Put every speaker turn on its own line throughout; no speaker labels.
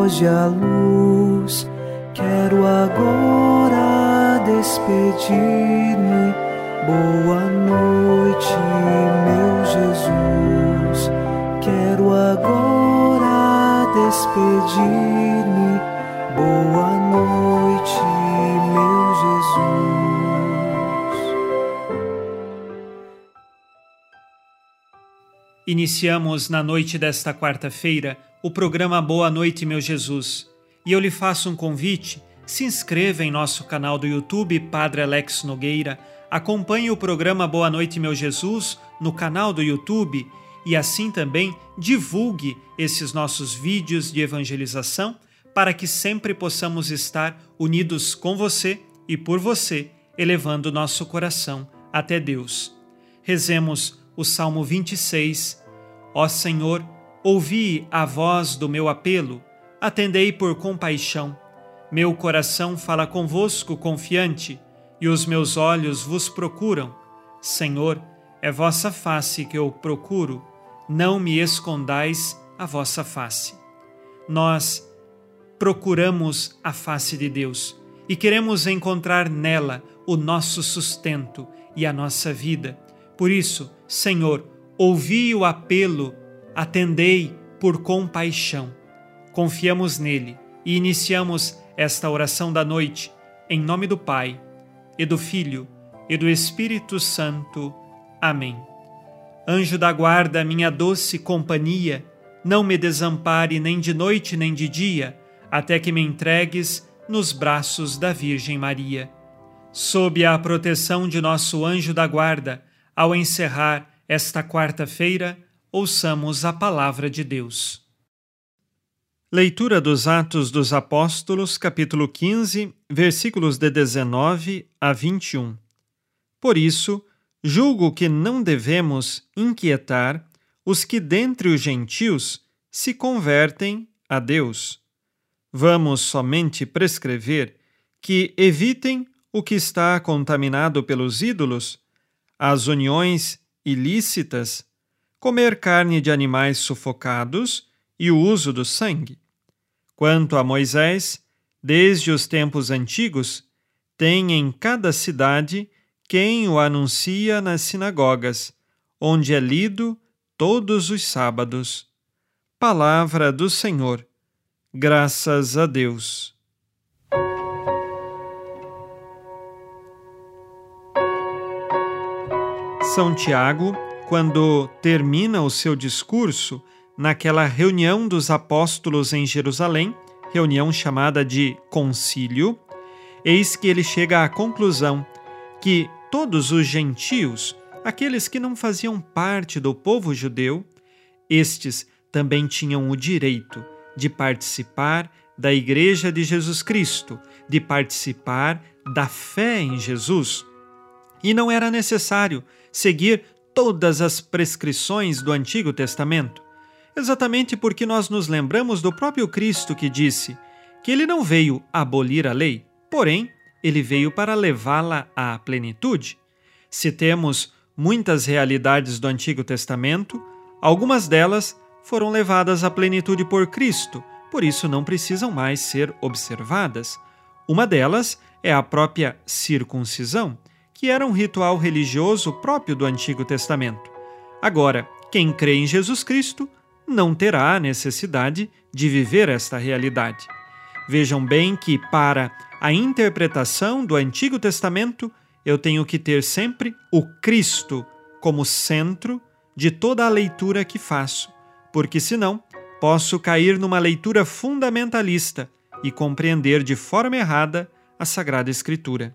Foge a luz. Quero agora despedir-me. Boa noite, meu Jesus. Quero agora despedir-me. Boa noite,
Iniciamos na noite desta quarta-feira o programa Boa Noite, meu Jesus. E eu lhe faço um convite: se inscreva em nosso canal do YouTube Padre Alex Nogueira, acompanhe o programa Boa Noite, meu Jesus no canal do YouTube e assim também divulgue esses nossos vídeos de evangelização para que sempre possamos estar unidos com você e por você, elevando nosso coração até Deus. Rezemos o Salmo 26. Ó Senhor, ouvi a voz do meu apelo, atendei por compaixão. Meu coração fala convosco confiante, e os meus olhos vos procuram. Senhor, é vossa face que eu procuro, não me escondais a vossa face. Nós procuramos a face de Deus e queremos encontrar nela o nosso sustento e a nossa vida. Por isso, Senhor, ouvi o apelo, atendei por compaixão. Confiamos nele e iniciamos esta oração da noite, em nome do Pai, e do Filho, e do Espírito Santo. Amém. Anjo da guarda, minha doce companhia, não me desampare nem de noite nem de dia até que me entregues nos braços da Virgem Maria. Sob a proteção de nosso anjo da guarda, ao encerrar esta quarta-feira, ouçamos a palavra de Deus. Leitura dos Atos dos Apóstolos, capítulo 15, versículos de 19 a 21. Por isso, julgo que não devemos inquietar os que dentre os gentios se convertem a Deus Vamos somente prescrever que evitem o que está contaminado pelos ídolos, as uniões ilícitas, comer carne de animais sufocados e o uso do sangue. Quanto a Moisés, desde os tempos antigos, tem em cada cidade quem o anuncia nas sinagogas, onde é lido todos os sábados. Palavra do Senhor. Graças a Deus. São Tiago, quando termina o seu discurso naquela reunião dos apóstolos em Jerusalém, reunião chamada de concílio, eis que ele chega à conclusão que todos os gentios, aqueles que não faziam parte do povo judeu, estes também tinham o direito de participar da Igreja de Jesus Cristo, de participar da fé em Jesus. E não era necessário seguir todas as prescrições do Antigo Testamento, exatamente porque nós nos lembramos do próprio Cristo que disse que ele não veio abolir a lei, porém, ele veio para levá-la à plenitude. Se temos muitas realidades do Antigo Testamento, algumas delas foram levadas à plenitude por Cristo, por isso não precisam mais ser observadas. Uma delas é a própria circuncisão, que era um ritual religioso próprio do Antigo Testamento. Agora, quem crê em Jesus Cristo não terá a necessidade de viver esta realidade. Vejam bem que, para a interpretação do Antigo Testamento, eu tenho que ter sempre o Cristo como centro de toda a leitura que faço porque senão posso cair numa leitura fundamentalista e compreender de forma errada a Sagrada Escritura.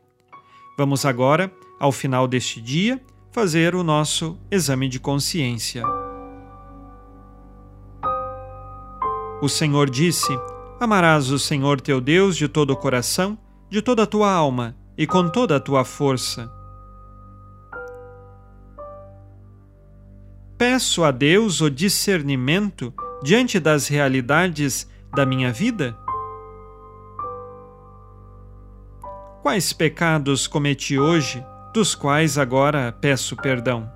Vamos agora, ao final deste dia, fazer o nosso exame de consciência. O Senhor disse: Amarás o Senhor teu Deus de todo o coração, de toda a tua alma e com toda a tua força. Peço a Deus o discernimento diante das realidades da minha vida? Quais pecados cometi hoje, dos quais agora peço perdão?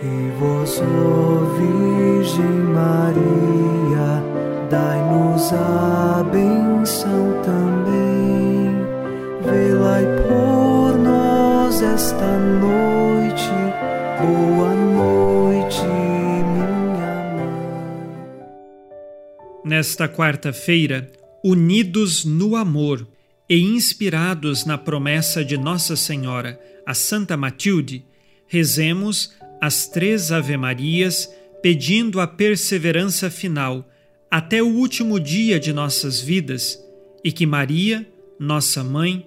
E vós, Virgem Maria, dai-nos a benção. Esta noite, boa noite, minha mãe.
Nesta quarta-feira, unidos no amor e inspirados na promessa de Nossa Senhora, a Santa Matilde, rezemos as três Ave-Marias, pedindo a perseverança final até o último dia de nossas vidas e que Maria, nossa mãe,